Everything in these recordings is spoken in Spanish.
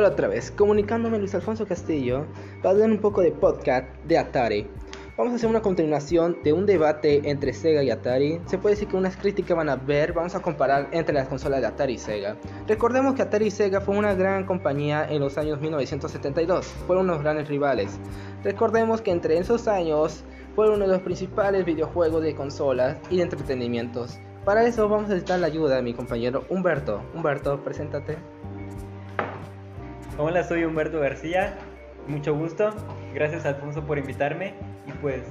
Hola otra vez, comunicándome Luis Alfonso Castillo para dar un poco de podcast de Atari. Vamos a hacer una continuación de un debate entre Sega y Atari. Se puede decir que unas críticas van a ver, vamos a comparar entre las consolas de Atari y Sega. Recordemos que Atari y Sega fue una gran compañía en los años 1972, fueron unos grandes rivales. Recordemos que entre esos años fueron uno de los principales videojuegos de consolas y de entretenimientos. Para eso vamos a necesitar la ayuda de mi compañero Humberto. Humberto, preséntate. Hola, soy Humberto García. Mucho gusto. Gracias Alfonso por invitarme y pues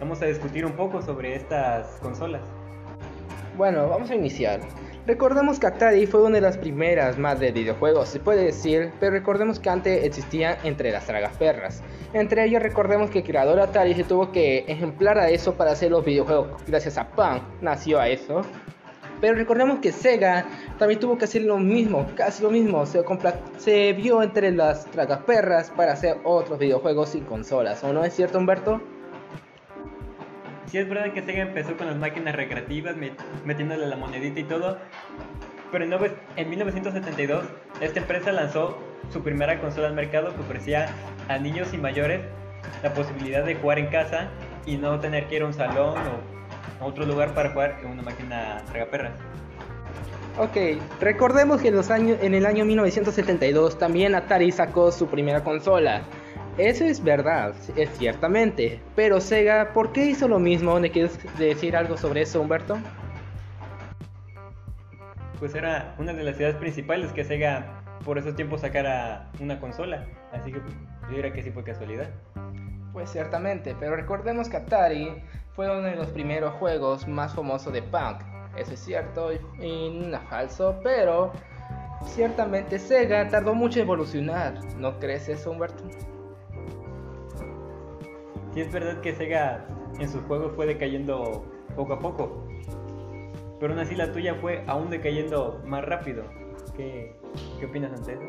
vamos a discutir un poco sobre estas consolas. Bueno, vamos a iniciar. Recordemos que Atari fue una de las primeras más de videojuegos, se puede decir, pero recordemos que antes existían entre las tragas perras. Entre ellos recordemos que el creador Atari se tuvo que ejemplar a eso para hacer los videojuegos. Gracias a Punk nació a eso. Pero recordemos que Sega también tuvo que hacer lo mismo, casi lo mismo. Se, se vio entre las tragas perras para hacer otros videojuegos y consolas. ¿O no es cierto, Humberto? Sí es verdad que Sega empezó con las máquinas recreativas, metiéndole la monedita y todo, pero en 1972 esta empresa lanzó su primera consola al mercado que ofrecía a niños y mayores la posibilidad de jugar en casa y no tener que ir a un salón o otro lugar para jugar en una máquina tragaperras. Ok, recordemos que en, los años, en el año 1972 también Atari sacó su primera consola, eso es verdad, es ciertamente. Pero Sega, ¿por qué hizo lo mismo? ¿Me quieres decir algo sobre eso, Humberto? Pues era una de las ideas principales que Sega por esos tiempos sacara una consola. Así que yo diría que sí fue casualidad. Pues ciertamente, pero recordemos que Atari fue uno de los primeros juegos más famosos de punk. Eso es cierto y no falso, pero ciertamente Sega tardó mucho en evolucionar. ¿No crees eso, Humberto? sí es verdad que Sega en sus juegos fue decayendo poco a poco. Pero aún así la tuya fue aún decayendo más rápido. ¿Qué, qué opinas ante eso?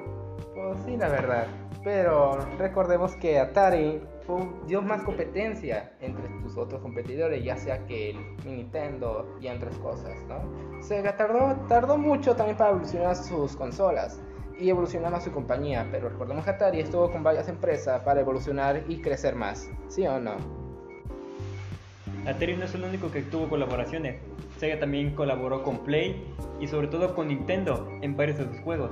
Pues sí, la verdad. Pero recordemos que Atari dio más competencia entre tus otros competidores, ya sea que el Nintendo y otras cosas, ¿no? Sega tardó, tardó mucho también para evolucionar sus consolas y evolucionar a su compañía, pero recordemos que Atari estuvo con varias empresas para evolucionar y crecer más, ¿sí o no? Atari no es el único que tuvo colaboraciones, Sega también colaboró con Play y sobre todo con Nintendo en varios de sus juegos.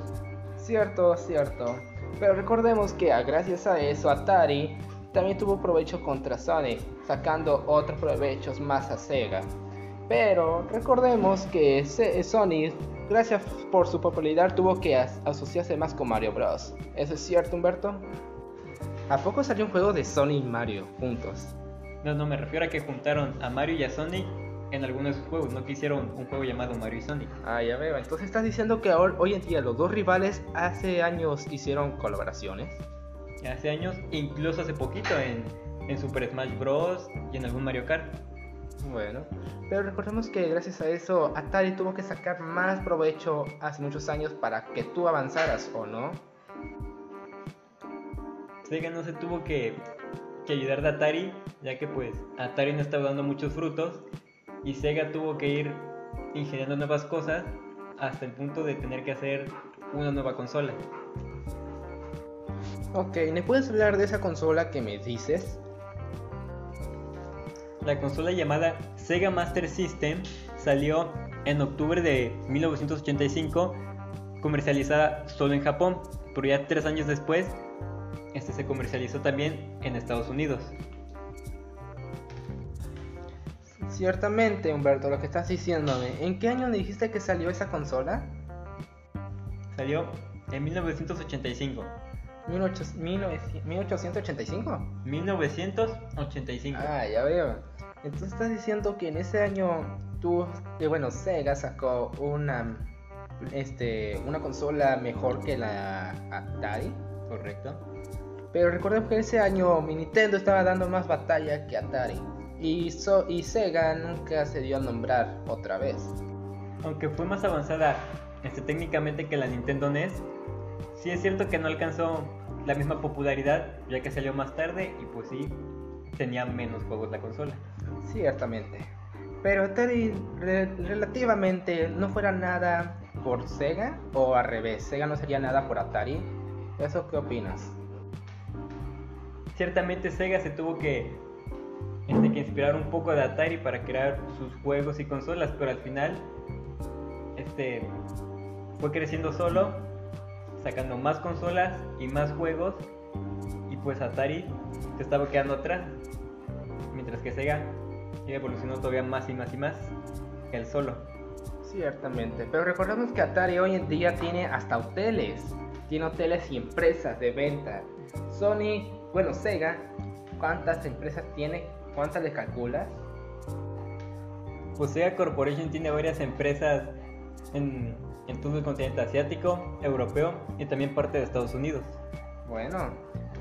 Cierto, cierto, pero recordemos que gracias a eso Atari también tuvo provecho contra Sony, sacando otros provechos más a Sega. Pero recordemos que Sony gracias por su popularidad tuvo que asociarse más con Mario Bros. ¿Eso es cierto, Humberto? ¿A poco salió un juego de Sony y Mario juntos? No, no, me refiero a que juntaron a Mario y a Sonic en algunos juegos, no que hicieron un juego llamado Mario y Sonic. Ah, ya veo. Entonces estás diciendo que hoy en día los dos rivales hace años hicieron colaboraciones. Hace años, incluso hace poquito en, en Super Smash Bros. y en algún Mario Kart. Bueno, pero recordemos que gracias a eso Atari tuvo que sacar más provecho hace muchos años para que tú avanzaras, ¿o no? Sega no se tuvo que, que ayudar de Atari, ya que pues Atari no estaba dando muchos frutos y Sega tuvo que ir ingeniando nuevas cosas hasta el punto de tener que hacer una nueva consola. Ok, ¿me puedes hablar de esa consola que me dices? La consola llamada Sega Master System salió en octubre de 1985, comercializada solo en Japón, pero ya tres años después este se comercializó también en Estados Unidos. Ciertamente, Humberto, lo que estás diciéndome. ¿En qué año dijiste que salió esa consola? Salió en 1985. 1885. 1985. Ah, ya veo. Entonces estás diciendo que en ese año tú, eh, bueno, Sega sacó una, este, una consola mejor que la Atari, correcto. Pero recordemos que en ese año Nintendo estaba dando más batalla que Atari. Y, y Sega nunca se dio a nombrar otra vez. Aunque fue más avanzada este, técnicamente que la Nintendo NES, sí es cierto que no alcanzó la misma popularidad ya que salió más tarde y pues sí, tenía menos juegos la consola. Ciertamente. Pero Atari relativamente no fuera nada por Sega o al revés, Sega no sería nada por Atari. ¿Eso qué opinas? Ciertamente Sega se tuvo que, este, que inspirar un poco de Atari para crear sus juegos y consolas, pero al final este, fue creciendo solo, sacando más consolas y más juegos, y pues Atari se estaba quedando atrás, mientras que Sega evolucionó todavía más y más y más que el solo. Ciertamente, pero recordemos que Atari hoy en día tiene hasta hoteles, tiene hoteles y empresas de venta. Sony, bueno, Sega, ¿cuántas empresas tiene? ¿Cuántas le calculas? Pues Sega Corporation tiene varias empresas en, en todo el continente asiático, europeo y también parte de Estados Unidos. Bueno,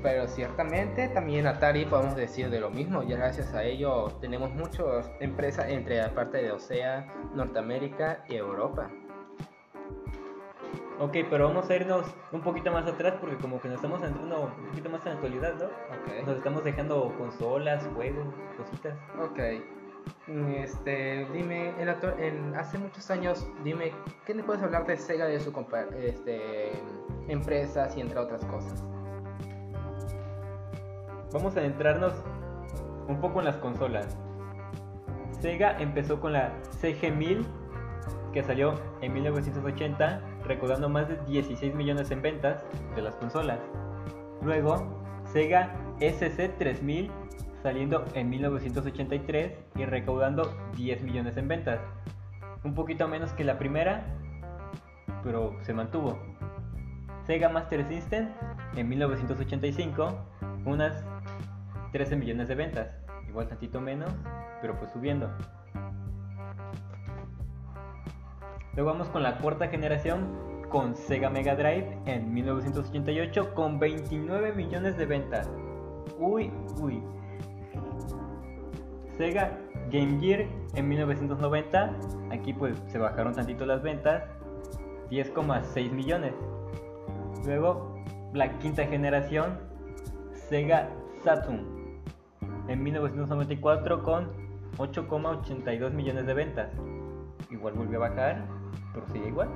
pero ciertamente también Atari podemos decir de lo mismo, ya gracias a ello tenemos muchas empresas entre la parte de Osea, Norteamérica y Europa. Ok, pero vamos a irnos un poquito más atrás porque como que nos estamos entrando un poquito más en la actualidad, ¿no? Ok. Nos estamos dejando consolas, juegos, cositas. Ok. Este, dime, en, actu- en- hace muchos años, dime, ¿qué le puedes hablar de Sega y de su compa- este, empresas y entre otras cosas? Vamos a adentrarnos un poco en las consolas. Sega empezó con la CG1000 que salió en 1980 recaudando más de 16 millones en ventas de las consolas. Luego Sega SC3000 saliendo en 1983 y recaudando 10 millones en ventas. Un poquito menos que la primera, pero se mantuvo. Sega Master System en 1985 unas 13 millones de ventas, igual tantito menos, pero pues subiendo. Luego vamos con la cuarta generación con Sega Mega Drive en 1988 con 29 millones de ventas. Uy, uy. Sega Game Gear en 1990, aquí pues se bajaron tantito las ventas, 10,6 millones. Luego la quinta generación Sega Saturn en 1994 con 8,82 millones de ventas. Igual volvió a bajar, pero sigue igual.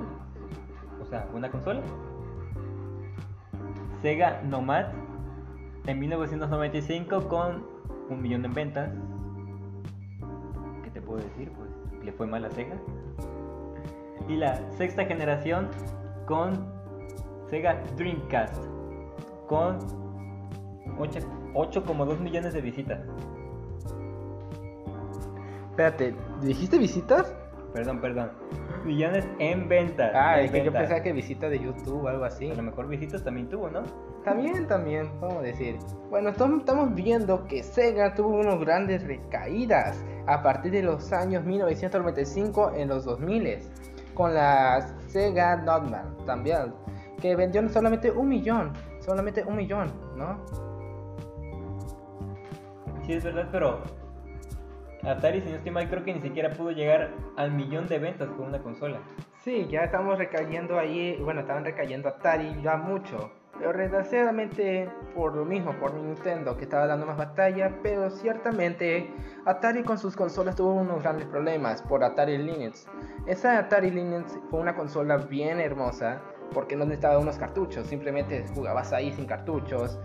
O sea, una consola. Sega Nomad en 1995 con un millón en ventas. ¿Qué te puedo decir? Pues le fue mal a Sega. Y la sexta generación con Sega Dreamcast con 8 8,2 millones de visitas. Espérate, ¿dijiste visitas? Perdón, perdón. Millones en ventas. Ah, en es que yo pensaba que visitas de YouTube o algo así. A lo mejor visitas también tuvo, ¿no? También, también, vamos a decir. Bueno, estam- estamos viendo que Sega tuvo unas grandes recaídas a partir de los años 1995 en los 2000 con la Sega Notman también, que vendió solamente un millón, solamente un millón, ¿no? Sí, es verdad, pero Atari, si no estoy mal, creo que ni siquiera pudo llegar al millón de ventas con una consola. Sí, ya estamos recayendo ahí, bueno, estaban recayendo Atari ya mucho. Pero desgraciadamente por lo mismo, por Nintendo que estaba dando más batalla, pero ciertamente Atari con sus consolas tuvo unos grandes problemas por Atari Linux. Esa Atari Linux fue una consola bien hermosa porque no necesitaba unos cartuchos, simplemente jugabas ahí sin cartuchos.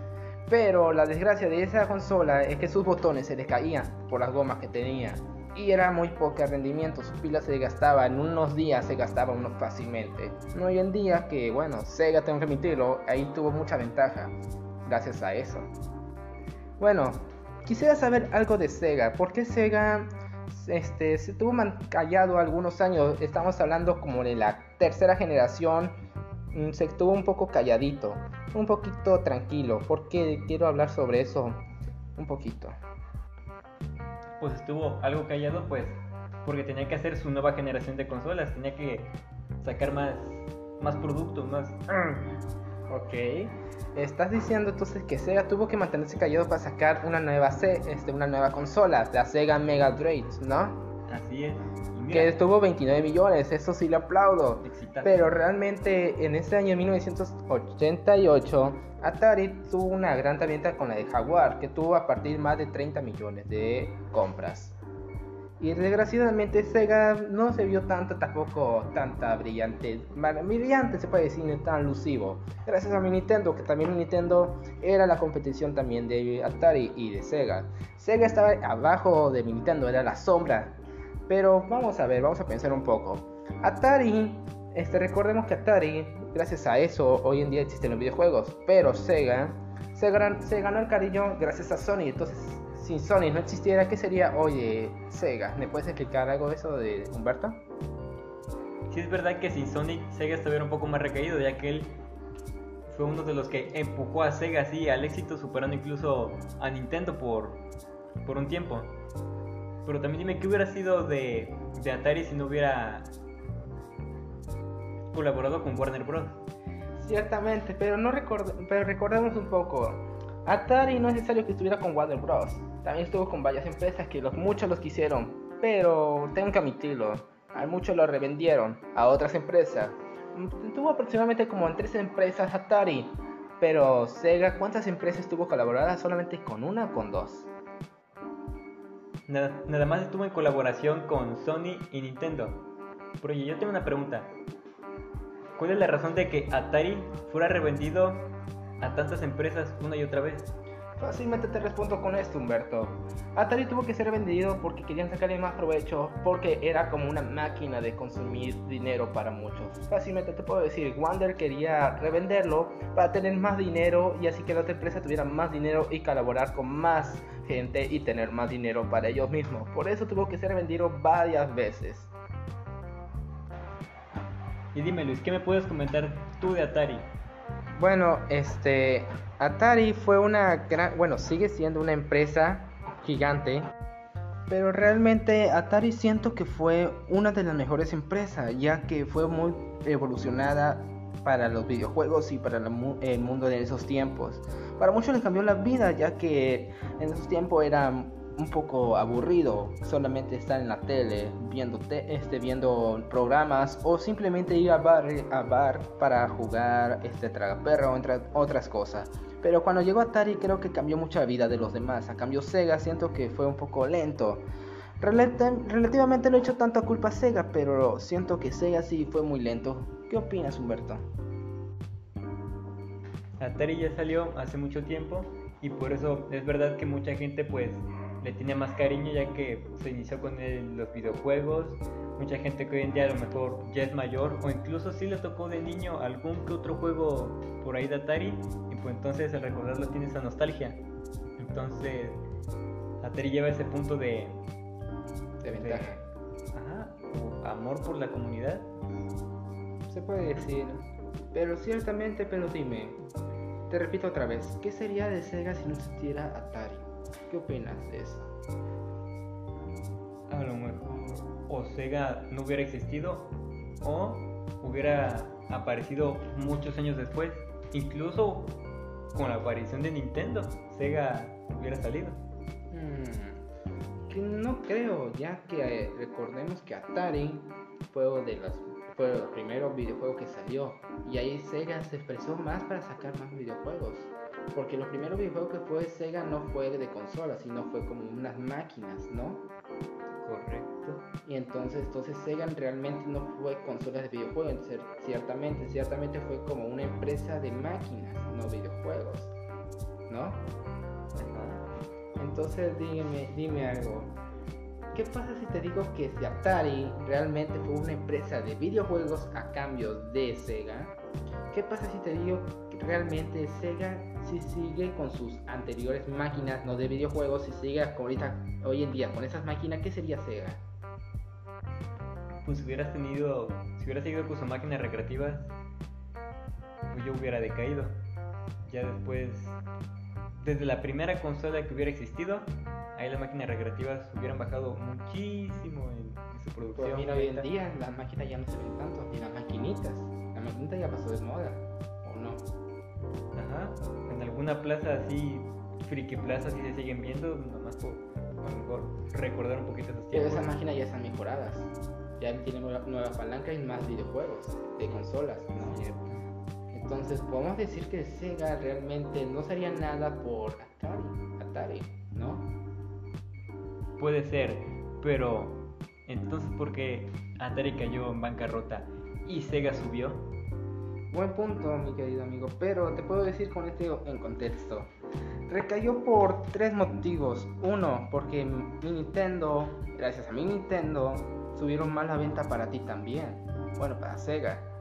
Pero la desgracia de esa consola es que sus botones se les caían por las gomas que tenía y era muy poco rendimiento, su pila se gastaba en unos días, se gastaba unos fácilmente. Hoy en día que, bueno, Sega, tengo que admitirlo, ahí tuvo mucha ventaja, gracias a eso. Bueno, quisiera saber algo de Sega, ¿por qué Sega este, se tuvo callado algunos años? Estamos hablando como de la tercera generación, mm, se estuvo un poco calladito, un poquito tranquilo, porque quiero hablar sobre eso un poquito. Pues estuvo algo callado, pues, porque tenía que hacer su nueva generación de consolas, tenía que sacar más, más productos, más... Ok. Estás diciendo entonces que Sega tuvo que mantenerse callado para sacar una nueva, se- este, una nueva consola, la Sega Mega Drive, ¿no? Así es. Y Que estuvo 29 millones, eso sí le aplaudo. Pero realmente en ese año 1988, Atari tuvo una gran venta con la de Jaguar, que tuvo a partir más de 30 millones de compras. Y desgraciadamente Sega no se vio tanto, tampoco tanta brillante, brillante se puede decir, tan lucivo. Gracias a mi Nintendo, que también Nintendo era la competición también de Atari y de Sega. Sega estaba abajo de mi Nintendo, era la sombra. Pero vamos a ver, vamos a pensar un poco. Atari, este, recordemos que Atari, gracias a eso, hoy en día existen los videojuegos. Pero Sega se, ganó el cariño gracias a Sony. Entonces si Sony no existiera, ¿qué sería hoy Sega? ¿Me puedes explicar algo de eso de Humberto? Sí, es verdad que sin Sonic, Sega estuviera un poco más recaído, ya que él fue uno de los que empujó a Sega así al éxito, superando incluso a Nintendo por, por un tiempo. Pero también dime qué hubiera sido de, de Atari si no hubiera colaborado con Warner Bros. Ciertamente, pero no pero recordemos un poco. Atari no es necesario que estuviera con Warner Bros. También estuvo con varias empresas que los, muchos los quisieron, pero tengo que admitirlo, a muchos lo revendieron a otras empresas. Tuvo aproximadamente como en tres empresas Atari, pero Sega, ¿cuántas empresas tuvo colaboradas? ¿Solamente con una o con dos? Nada, más estuvo en colaboración con Sony y Nintendo. Pero yo tengo una pregunta. ¿Cuál es la razón de que Atari fuera revendido a tantas empresas una y otra vez? Fácilmente te respondo con esto, Humberto. Atari tuvo que ser vendido porque querían sacarle más provecho, porque era como una máquina de consumir dinero para muchos. Fácilmente te puedo decir, Wander quería revenderlo para tener más dinero y así que la otra empresa tuviera más dinero y colaborar con más gente y tener más dinero para ellos mismos. Por eso tuvo que ser vendido varias veces. Y dime Luis, ¿qué me puedes comentar tú de Atari? Bueno, este Atari fue una gran, bueno, sigue siendo una empresa gigante, pero realmente Atari siento que fue una de las mejores empresas, ya que fue muy evolucionada para los videojuegos y para el mundo de esos tiempos. Para muchos les cambió la vida, ya que en esos tiempos era un poco aburrido solamente estar en la tele viendo, este, viendo programas o simplemente ir a bar, a bar para jugar este tragaperro entre otras cosas. Pero cuando llegó Atari creo que cambió mucha vida de los demás. A cambio Sega siento que fue un poco lento. Relativamente no he hecho tanta culpa a Sega, pero siento que Sega sí fue muy lento. ¿Qué opinas Humberto? Atari ya salió hace mucho tiempo y por eso es verdad que mucha gente pues le tiene más cariño ya que se inició con los videojuegos. Mucha gente que hoy en día a lo mejor ya es mayor o incluso si le tocó de niño algún que otro juego por ahí de Atari y pues entonces al recordarlo tiene esa nostalgia. Entonces Atari lleva ese punto de... De ventaja. ajá, amor por la comunidad. Se puede decir. Pero ciertamente, pero dime, te repito otra vez, ¿qué sería de Sega si no existiera Atari? ¿Qué opinas de eso? A lo mejor o Sega no hubiera existido o hubiera aparecido muchos años después. Incluso con la aparición de Nintendo, Sega hubiera salido. Hmm, no creo, ya que eh, recordemos que Atari fue de los fue el primer videojuego que salió y ahí Sega se expresó más para sacar más videojuegos. Porque los primeros videojuegos que fue Sega no fue de consola, sino fue como unas máquinas, ¿no? Correcto. Y entonces, entonces Sega realmente no fue consolas de videojuegos, ciertamente, ciertamente fue como una empresa de máquinas, no videojuegos, ¿no? Entonces dime, dime algo. ¿Qué pasa si te digo que si Atari realmente fue una empresa de videojuegos a cambio de Sega? ¿Qué pasa si te digo que realmente Sega si sigue con sus anteriores máquinas, no de videojuegos, si sigue ahorita, hoy en día con esas máquinas, ¿qué sería Sega? Pues si hubieras tenido, si hubieras seguido con sus máquinas recreativas, pues yo hubiera decaído. Ya después, desde la primera consola que hubiera existido, ahí las máquinas recreativas hubieran bajado muchísimo en, su producción. Pues mira, hoy en día las máquinas ya no se ven tanto, ni las maquinitas. La maquinita ya pasó de moda, ¿o no? Ajá, en alguna plaza así, friki plaza, si se siguen viendo, nomás por a lo mejor recordar un poquito esos tiempos. Pero esas máquinas ya están mejoradas, ya tienen nueva, nueva palanca y más videojuegos de consolas, ¿no? Entonces podemos decir que Sega realmente no sería nada por Atari, Atari, ¿no? puede ser, Pero, entonces, ¿por qué Atari cayó en bancarrota y Sega subió? Buen punto, mi querido amigo, pero te puedo decir con este en contexto. Recayó por tres motivos. Uno, porque mi Nintendo, gracias a mi Nintendo, subieron más la venta para ti también. Bueno, para Sega.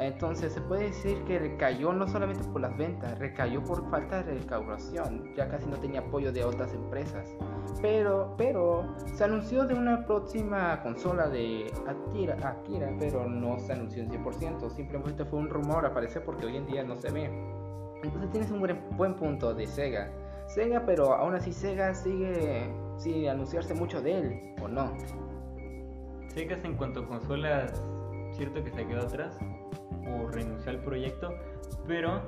Entonces se puede decir que recayó no solamente por las ventas, recayó por falta de recaudación, ya casi no tenía apoyo de otras empresas. Pero, pero se anunció de una próxima consola de Akira, Akira pero no se anunció en 100%, simplemente fue un rumor, aparece porque hoy en día no se ve. Entonces tienes un buen, buen punto de Sega. Sega, pero aún así Sega sigue sin anunciarse mucho de él, ¿o no? Sega en cuanto a consolas, cierto que se quedó atrás, o renunció al proyecto, pero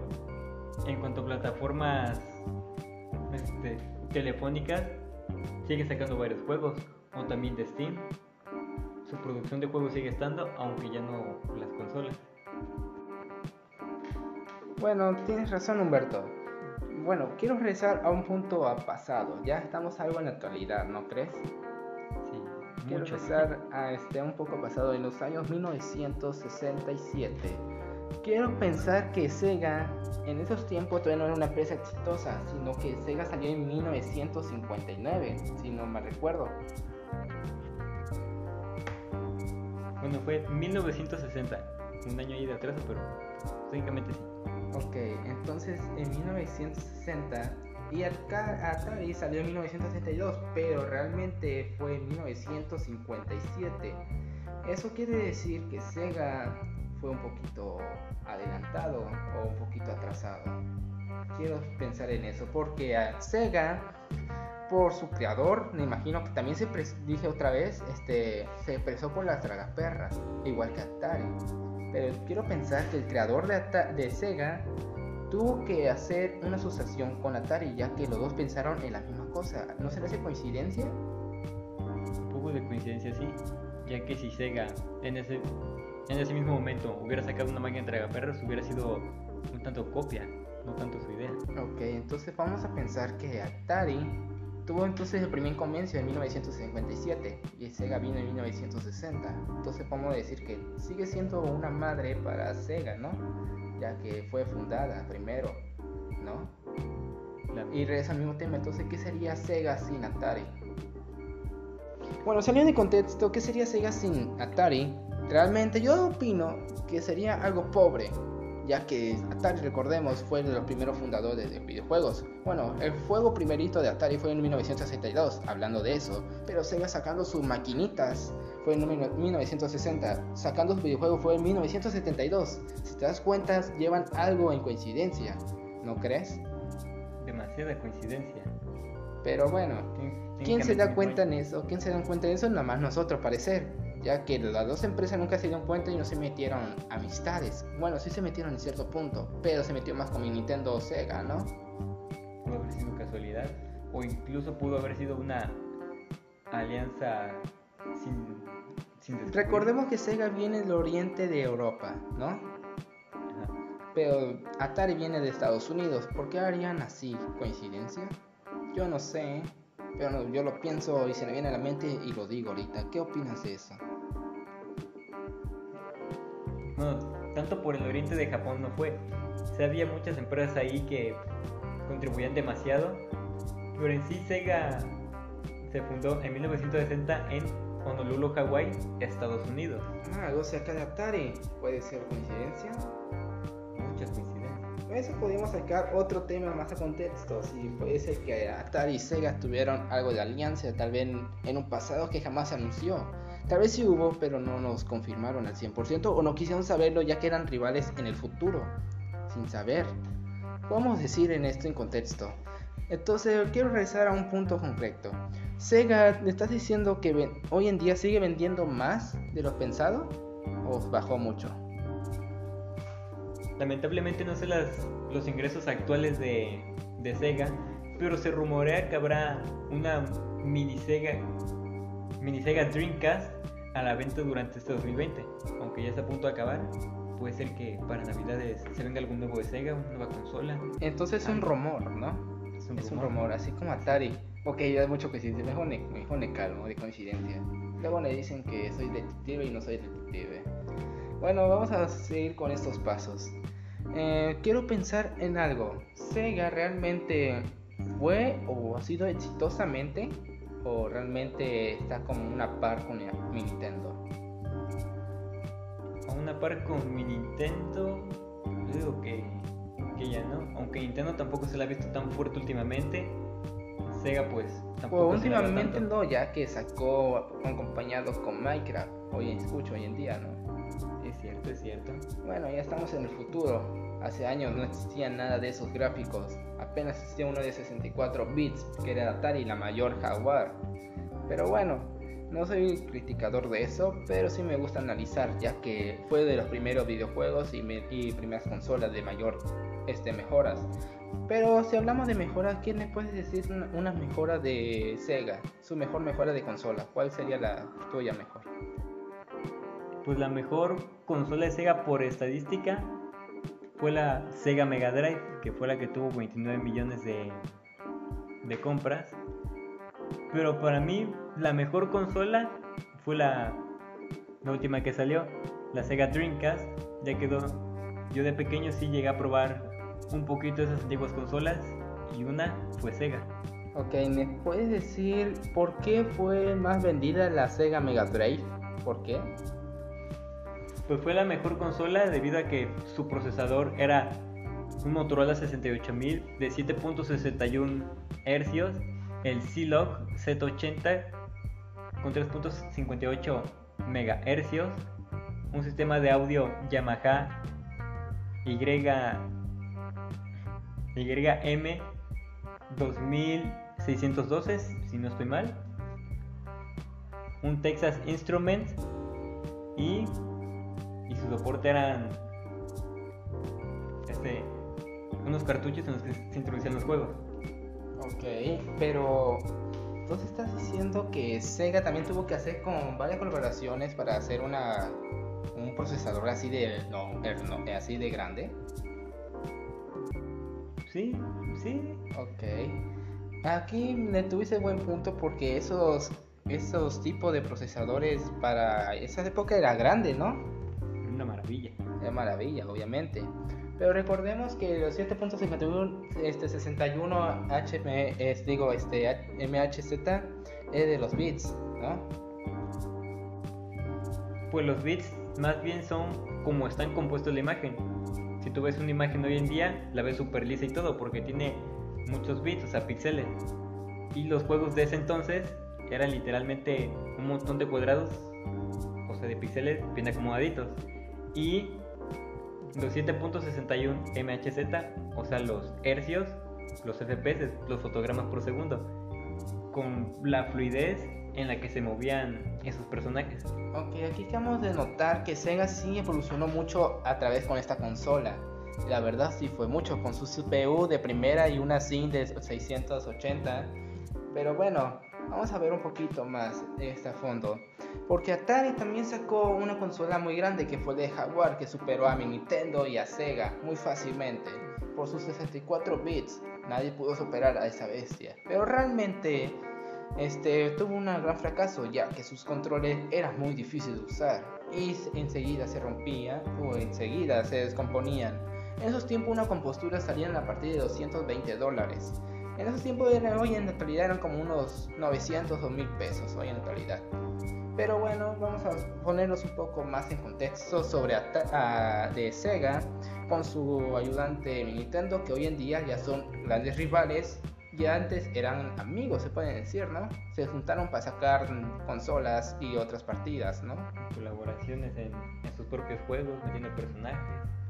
en cuanto a plataformas este, telefónicas, sigue sacando varios juegos, o también de Steam. Su producción de juegos sigue estando, aunque ya no las consolas. Bueno, tienes razón Humberto. Bueno, quiero regresar a un punto a pasado. Ya estamos algo en la actualidad, ¿no crees? Sí, Quiero mucho. regresar a este un poco pasado, en los años 1967. Quiero pensar que Sega en esos tiempos todavía no era una empresa exitosa, sino que Sega salió en 1959, si no me recuerdo. Bueno, fue 1960, un año ahí de atraso, pero técnicamente sí. Ok, entonces en 1960 y Atari salió en 1962, pero realmente fue en 1957. Eso quiere decir que Sega fue un poquito adelantado o un poquito atrasado. Quiero pensar en eso porque a Sega, por su creador, me imagino que también se dije otra vez, este, se expresó por las tragaperras, igual que Atari. Pero quiero pensar que el creador de, Ata- de Sega tuvo que hacer una asociación con Atari, ya que los dos pensaron en la misma cosa. ¿No se le hace coincidencia? Un poco de coincidencia sí, ya que si Sega en ese, en ese mismo momento hubiera sacado una máquina de tragaperras, hubiera sido un tanto copia, no tanto su idea. Ok, entonces vamos a pensar que Atari tuvo entonces el primer comienzo en 1957 y Sega vino en 1960. Entonces podemos decir que sigue siendo una madre para Sega, ¿no? Ya que fue fundada primero, ¿no? Y regresa al mismo tema, entonces, ¿qué sería Sega sin Atari? Bueno, saliendo de contexto, ¿qué sería Sega sin Atari? Realmente yo opino que sería algo pobre, ya que Atari, recordemos, fue de los primeros fundadores de videojuegos. Bueno, el juego primerito de Atari fue en 1962, hablando de eso, pero Sega sacando sus maquinitas fue en mil- 1960, sacando sus videojuegos fue en 1972. Si te das cuenta, llevan algo en coincidencia, ¿no crees? demasiada coincidencia. Pero bueno, ¿Quién se da cuenta en eso? ¿Quién se da cuenta en eso? Nada más nosotros, parecer. Ya que las dos empresas nunca se dieron cuenta y no se metieron amistades. Bueno, sí se metieron en cierto punto, pero se metió más con mi Nintendo o Sega, ¿no? Pudo haber sido casualidad, o incluso pudo haber sido una alianza sin, sin. Recordemos que Sega viene del oriente de Europa, ¿no? Ajá. Pero Atari viene de Estados Unidos. ¿Por qué harían así? ¿Coincidencia? Yo no sé, pero yo lo pienso y se me viene a la mente y lo digo ahorita. ¿Qué opinas de eso? Bueno, tanto por el oriente de Japón no fue. Sí había muchas empresas ahí que contribuían demasiado, pero en sí Sega se fundó en 1960 en Honolulu, Hawái, Estados Unidos. Ah, algo cerca de Atari. ¿Puede ser coincidencia? Muchas coincidencias. Eso podríamos sacar otro tema más a contexto. Si puede ser que Atari y Sega tuvieron algo de alianza, tal vez en un pasado que jamás se anunció. Tal vez sí hubo, pero no nos confirmaron al 100% o no quisieron saberlo ya que eran rivales en el futuro, sin saber. Podemos decir en esto en contexto. Entonces quiero regresar a un punto concreto. Sega, ¿le estás diciendo que hoy en día sigue vendiendo más de lo pensado o bajó mucho? Lamentablemente no sé las, los ingresos actuales de Sega, pero se rumorea que habrá una mini Sega, mini Sega Dreamcast a la venta durante este 2020. Aunque ya está a punto de acabar, puede ser que para Navidades se venga algún nuevo de Sega, una nueva consola. Entonces es un rumor, ¿no? Es un Es un rumor. rumor, así como Atari. Ok, ya es mucho coincidencia. Mejor me, mejor me calmo de coincidencia. Luego me dicen que soy detective y no soy detective. Bueno, vamos a seguir con estos pasos. Eh, quiero pensar en algo. ¿Sega realmente fue o ha sido exitosamente? ¿O realmente está como una par con mi Nintendo? A una par con mi Nintendo, yo digo que, que ya no. Aunque Nintendo tampoco se la ha visto tan fuerte últimamente Sega pues tampoco pues, últimamente no, ya que sacó acompañado con Minecraft, hoy escucho hoy en día, ¿no? Es cierto, es cierto. Bueno, ya estamos en el futuro. Hace años no existía nada de esos gráficos. Apenas existía uno de 64 bits, que era Atari la mayor Jaguar. Pero bueno, no soy criticador de eso, pero sí me gusta analizar, ya que fue de los primeros videojuegos y, y primeras consolas de mayor este, mejoras. Pero si hablamos de mejoras, ¿quién me puede decir una, mejora de Sega? Su mejor mejora de consola. ¿Cuál sería la tuya mejor? Pues la mejor consola de Sega por estadística fue la Sega Mega Drive, que fue la que tuvo 29 millones de, de compras. Pero para mí la mejor consola fue la, última que salió, la Sega Dreamcast. Ya quedó. Yo de pequeño sí llegué a probar un poquito de esas antiguas consolas y una fue Sega. Ok, ¿me puedes decir por qué fue más vendida la Sega Mega Drive? ¿Por qué? Pues fue la mejor consola debido a que su procesador era un Motorola 68000 de 7.61 Hz, el C-Log Z80 con 3.58 MHz, un sistema de audio Yamaha Y YM 2612, si no estoy mal. Un Texas Instrument y, y su soporte eran este, unos cartuchos en los que se introducían los juegos. Ok, pero entonces estás diciendo que Sega también tuvo que hacer con varias colaboraciones para hacer una un procesador así de no, así de grande. Sí, sí. Ok. Aquí le tuviste buen punto porque esos, esos tipos de procesadores para esa época era grande, ¿no? Una maravilla. Era maravilla, obviamente. Pero recordemos que los 7.51 este 61 HM, es, digo, este MHZ es de los bits, ¿no? Pues los bits más bien son como están compuestos la imagen si tú ves una imagen hoy en día, la ves súper lisa y todo, porque tiene muchos bits, o sea, píxeles. Y los juegos de ese entonces eran literalmente un montón de cuadrados, o sea, de píxeles bien acomodaditos. Y los 7.61 MHz, o sea, los hercios, los FPS, los fotogramas por segundo, con la fluidez en la que se movían esos personajes. Ok, aquí acabamos de notar que Sega sí evolucionó mucho a través con esta consola. La verdad sí fue mucho con su CPU de primera y una SIM de 680. Pero bueno, vamos a ver un poquito más de este fondo. Porque Atari también sacó una consola muy grande que fue de Jaguar que superó a mi Nintendo y a Sega muy fácilmente. Por sus 64 bits, nadie pudo superar a esa bestia. Pero realmente este, tuvo un gran fracaso ya que sus controles eran muy difíciles de usar y enseguida se rompían o enseguida se descomponían. En esos tiempos una compostura salía a partir de 220 dólares. En esos tiempos hoy en actualidad eran como unos 900 o 1000 pesos hoy en actualidad. Pero bueno, vamos a ponernos un poco más en contexto sobre de Sega con su ayudante Nintendo que hoy en día ya son grandes rivales antes eran amigos, se puede decir, ¿no? Se juntaron para sacar consolas y otras partidas, ¿no? Colaboraciones en, sus propios juegos, metiendo personajes.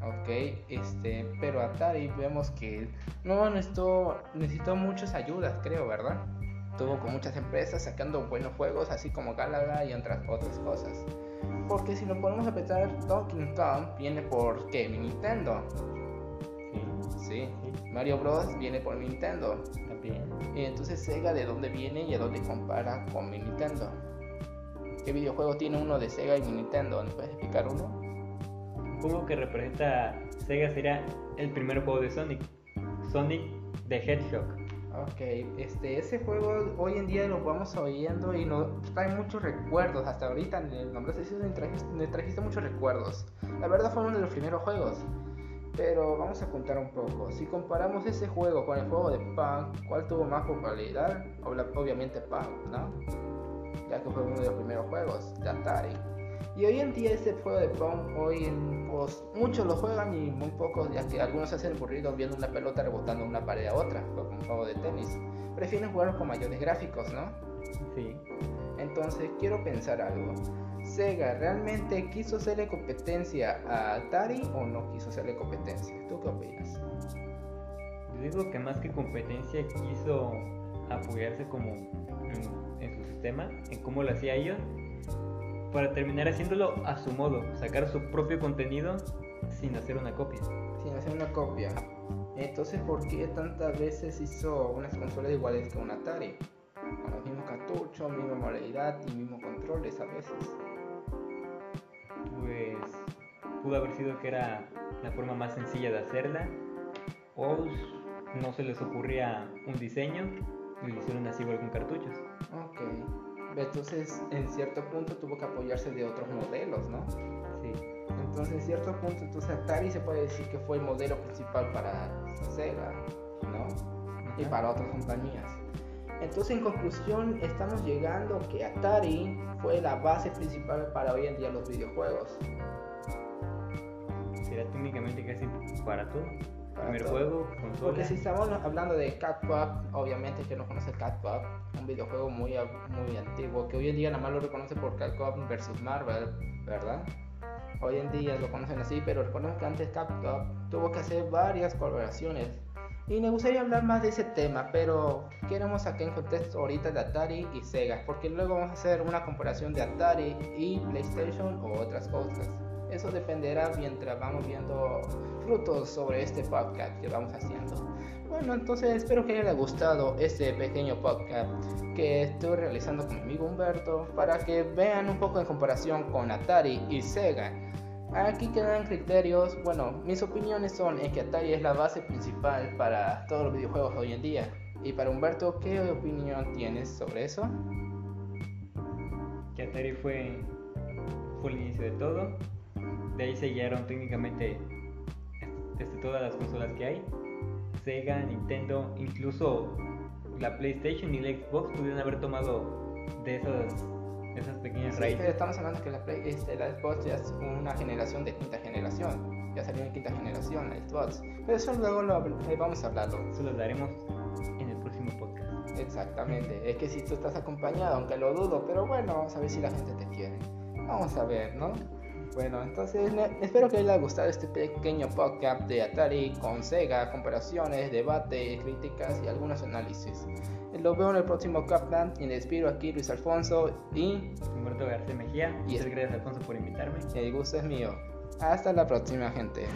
Ok, este, pero Atari vemos que no necesitó, necesitó muchas ayudas, creo, ¿verdad? Tuvo con muchas empresas sacando buenos juegos, así como Galaga y otras, otras cosas. Porque si lo ponemos a pensar, Donkey Kong viene por qué? Nintendo. Sí. Mario Bros. viene por Nintendo. También. Y entonces Sega de dónde viene y a dónde compara con mi Nintendo. ¿Qué videojuego tiene uno de Sega y mi Nintendo? ¿Me puedes explicar uno? Un juego que representa Sega sería el primer juego de Sonic. Sonic the Hedgehog. Ok, este, ese juego hoy en día lo vamos oyendo y nos trae muchos recuerdos. Hasta ahorita en el nombre de me trajiste, me trajiste muchos recuerdos. La verdad fue uno de los primeros juegos. Pero vamos a contar un poco. Si comparamos ese juego con el juego de Punk, ¿cuál tuvo más popularidad? Obviamente Punk, ¿no? Ya que fue uno de los primeros juegos de Atari. Y hoy en día ese juego de Pong, hoy en, pues, muchos lo juegan y muy pocos, ya que algunos se hacen aburridos viendo una pelota rebotando una pared a otra, como un juego de tenis. Prefieren jugarlo con mayores gráficos, ¿no? Sí. Entonces quiero pensar algo. Sega realmente quiso hacerle competencia a Atari o no quiso hacerle competencia? ¿Tú qué opinas? Yo digo que más que competencia quiso apoyarse como en, en su sistema, en cómo lo hacía ellos para terminar haciéndolo a su modo, sacar su propio contenido sin hacer una copia. Sin hacer una copia. Entonces, ¿por qué tantas veces hizo unas consolas iguales que un Atari? Con los mismos cartuchos, misma modalidad y mismos controles a veces. Pudo haber sido que era la forma más sencilla de hacerla o no se les ocurría un diseño y lo hicieron así igual con cartuchos. Ok. Entonces, en cierto punto tuvo que apoyarse de otros modelos, ¿no? Sí. Entonces, en cierto punto, entonces Atari se puede decir que fue el modelo principal para Sega, ¿no? Y para otras compañías. Entonces, en conclusión, estamos llegando que Atari fue la base principal para hoy en día los videojuegos. Será técnicamente casi para todo. Primer juego, consola. Porque si estamos hablando de Cat obviamente que no conoce Cat un videojuego muy, muy antiguo, que hoy en día nada más lo reconoce por Cat versus Marvel, ¿verdad? Hoy en día lo conocen así, pero recuerden que antes Cat tuvo que hacer varias colaboraciones. Y me gustaría hablar más de ese tema, pero queremos aquí en contexto ahorita de Atari y Sega, porque luego vamos a hacer una comparación de Atari y PlayStation o otras cosas. Eso dependerá mientras vamos viendo frutos sobre este podcast que vamos haciendo. Bueno, entonces espero que haya gustado este pequeño podcast que estoy realizando con mi amigo Humberto para que vean un poco en comparación con Atari y Sega. Aquí quedan criterios, bueno, mis opiniones son en que Atari es la base principal para todos los videojuegos hoy en día. Y para Humberto, ¿qué opinión tienes sobre eso? Que Atari fue, fue el inicio de todo de ahí se guiaron técnicamente desde todas las consolas que hay. Sega, Nintendo, incluso la PlayStation y la Xbox pudieron haber tomado de esas, esas pequeñas raíces. estamos hablando que la, este, la Xbox ya es una generación de quinta generación. Ya salió en quinta generación la Xbox. Pero eso luego lo, eh, vamos a hablarlo. Eso lo daremos en el próximo podcast. Exactamente. es que si tú estás acompañado, aunque lo dudo, pero bueno, vamos a ver si la gente te quiere. Vamos a ver, ¿no? Bueno, entonces espero que les haya gustado este pequeño podcast de Atari con Sega, comparaciones, debate, críticas y algunos análisis. Lo veo en el próximo Capland y les despido aquí Luis Alfonso y Humberto García Mejía. Y Muchas gracias Alfonso por invitarme. El gusto es mío. Hasta la próxima gente.